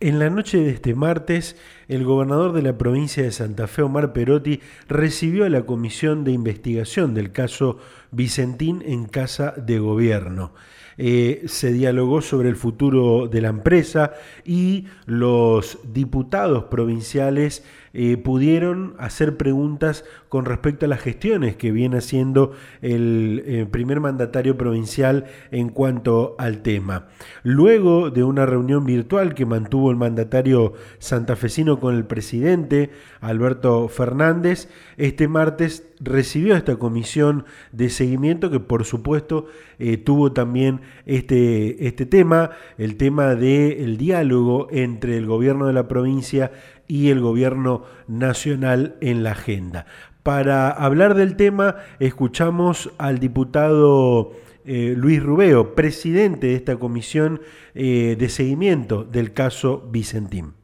En la noche de este martes, el gobernador de la provincia de Santa Fe, Omar Perotti, recibió a la comisión de investigación del caso Vicentín en Casa de Gobierno. Eh, se dialogó sobre el futuro de la empresa y los diputados provinciales eh, pudieron hacer preguntas con respecto a las gestiones que viene haciendo el eh, primer mandatario provincial en cuanto al tema. Luego de una reunión virtual que mantuvo el mandatario santafesino con el presidente Alberto Fernández, este martes recibió esta comisión de seguimiento que por supuesto eh, tuvo también este, este tema, el tema del diálogo entre el gobierno de la provincia y el gobierno nacional en la agenda. Para hablar del tema, escuchamos al diputado eh, Luis Rubeo, presidente de esta comisión eh, de seguimiento del caso Vicentín.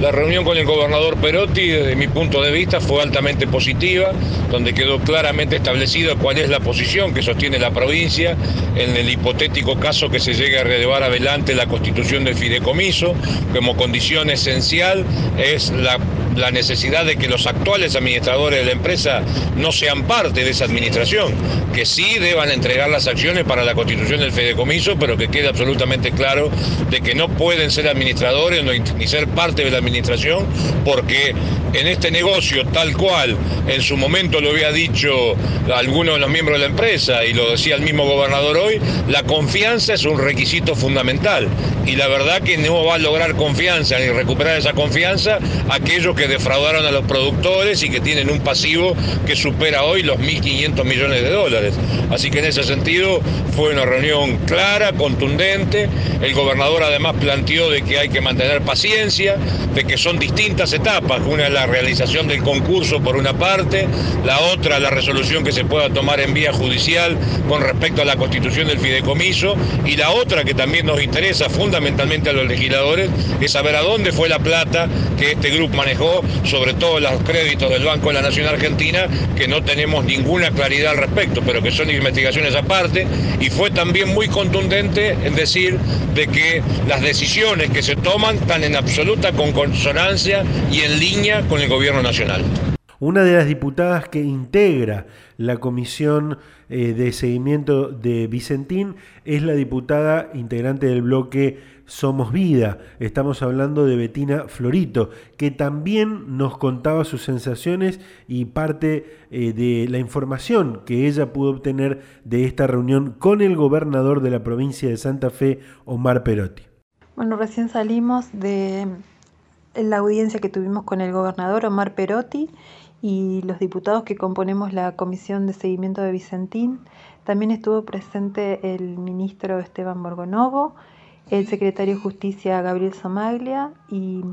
La reunión con el gobernador Perotti, desde mi punto de vista, fue altamente positiva, donde quedó claramente establecido cuál es la posición que sostiene la provincia en el hipotético caso que se llegue a relevar adelante la constitución del fideicomiso. Como condición esencial es la la necesidad de que los actuales administradores de la empresa no sean parte de esa administración, que sí deban entregar las acciones para la constitución del fideicomiso, pero que quede absolutamente claro de que no pueden ser administradores ni ser parte de la administración, porque en este negocio, tal cual en su momento lo había dicho algunos de los miembros de la empresa y lo decía el mismo gobernador hoy, la confianza es un requisito fundamental. Y la verdad que no va a lograr confianza ni recuperar esa confianza aquellos que defraudaron a los productores y que tienen un pasivo que supera hoy los 1.500 millones de dólares. Así que en ese sentido fue una reunión clara, contundente. El gobernador además planteó de que hay que mantener paciencia, de que son distintas etapas. Una es la realización del concurso por una parte, la otra la resolución que se pueda tomar en vía judicial con respecto a la constitución del fideicomiso y la otra que también nos interesa fundamentalmente a los legisladores es saber a dónde fue la plata que este grupo manejó sobre todo los créditos del Banco de la Nación Argentina, que no tenemos ninguna claridad al respecto, pero que son investigaciones aparte, y fue también muy contundente en decir de que las decisiones que se toman están en absoluta consonancia y en línea con el gobierno nacional. Una de las diputadas que integra la comisión eh, de seguimiento de Vicentín es la diputada integrante del bloque Somos Vida. Estamos hablando de Betina Florito, que también nos contaba sus sensaciones y parte eh, de la información que ella pudo obtener de esta reunión con el gobernador de la provincia de Santa Fe, Omar Perotti. Bueno, recién salimos de la audiencia que tuvimos con el gobernador Omar Perotti y los diputados que componemos la Comisión de Seguimiento de Vicentín. También estuvo presente el ministro Esteban Borgonovo, el secretario de Justicia Gabriel Somaglia y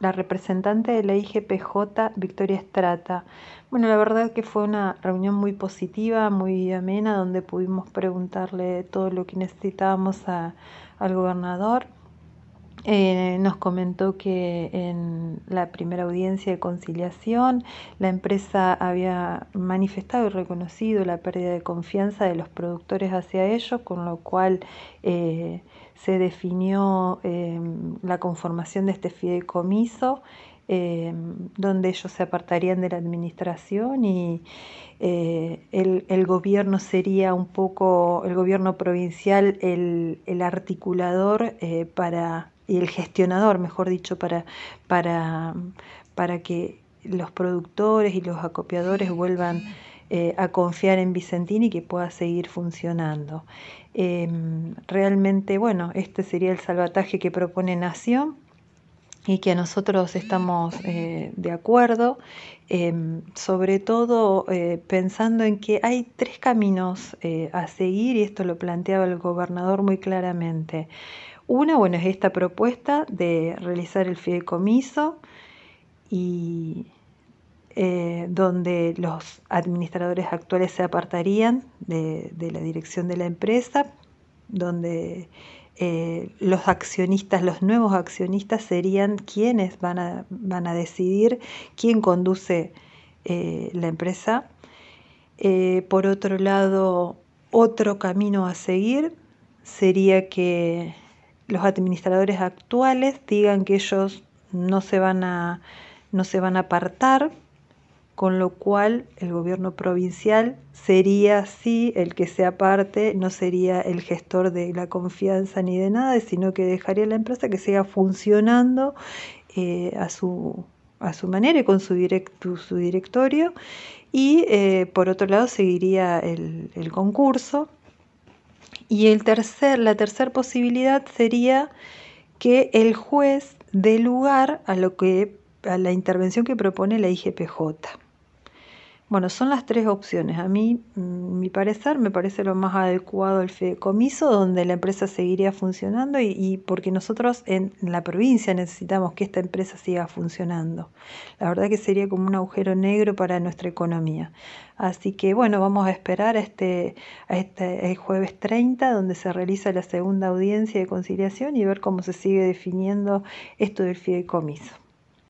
la representante de la IGPJ Victoria Estrata. Bueno, la verdad que fue una reunión muy positiva, muy amena, donde pudimos preguntarle todo lo que necesitábamos al gobernador. Eh, nos comentó que en la primera audiencia de conciliación la empresa había manifestado y reconocido la pérdida de confianza de los productores hacia ellos, con lo cual eh, se definió eh, la conformación de este fideicomiso, donde ellos se apartarían de la administración y el, el, gobierno sería un poco, el gobierno provincial, el, el articulador para y el gestionador, mejor dicho, para, para, para que los productores y los acopiadores vuelvan eh, a confiar en Vicentini y que pueda seguir funcionando. Em, realmente, bueno, este sería el salvataje que propone Nación y que nosotros estamos eh, de acuerdo, em, sobre todo eh, pensando en que hay tres caminos a seguir y esto lo planteaba el gobernador muy claramente. Una, bueno, es esta propuesta de realizar el fideicomiso y eh, donde los administradores actuales se apartarían de, la dirección de la empresa, donde eh, los accionistas, los nuevos accionistas serían quienes van a, van a decidir quién conduce eh, la empresa. por otro lado, otro camino a seguir sería que los administradores actuales digan que ellos no se van a, no se van a apartar, con lo cual el gobierno provincial sería sí el que se aparte, no sería el gestor de la confianza ni de nada, sino que dejaría la empresa que siga funcionando eh, a, su, a su manera y con su, directorio. Y eh, por otro lado seguiría el, el concurso. Y el tercer, la tercera posibilidad sería que el juez dé lugar a lo que a la intervención que propone la IGPJ. Bueno, son las tres opciones. A mí, mm, mi parecer, me parece lo más adecuado el fideicomiso, donde la empresa seguiría funcionando y, porque nosotros en la provincia necesitamos que esta empresa siga funcionando. La verdad que sería como un agujero negro para nuestra economía. Así que bueno, vamos a esperar este, este jueves 30, donde se realiza la segunda audiencia de conciliación y ver cómo se sigue definiendo esto del fideicomiso.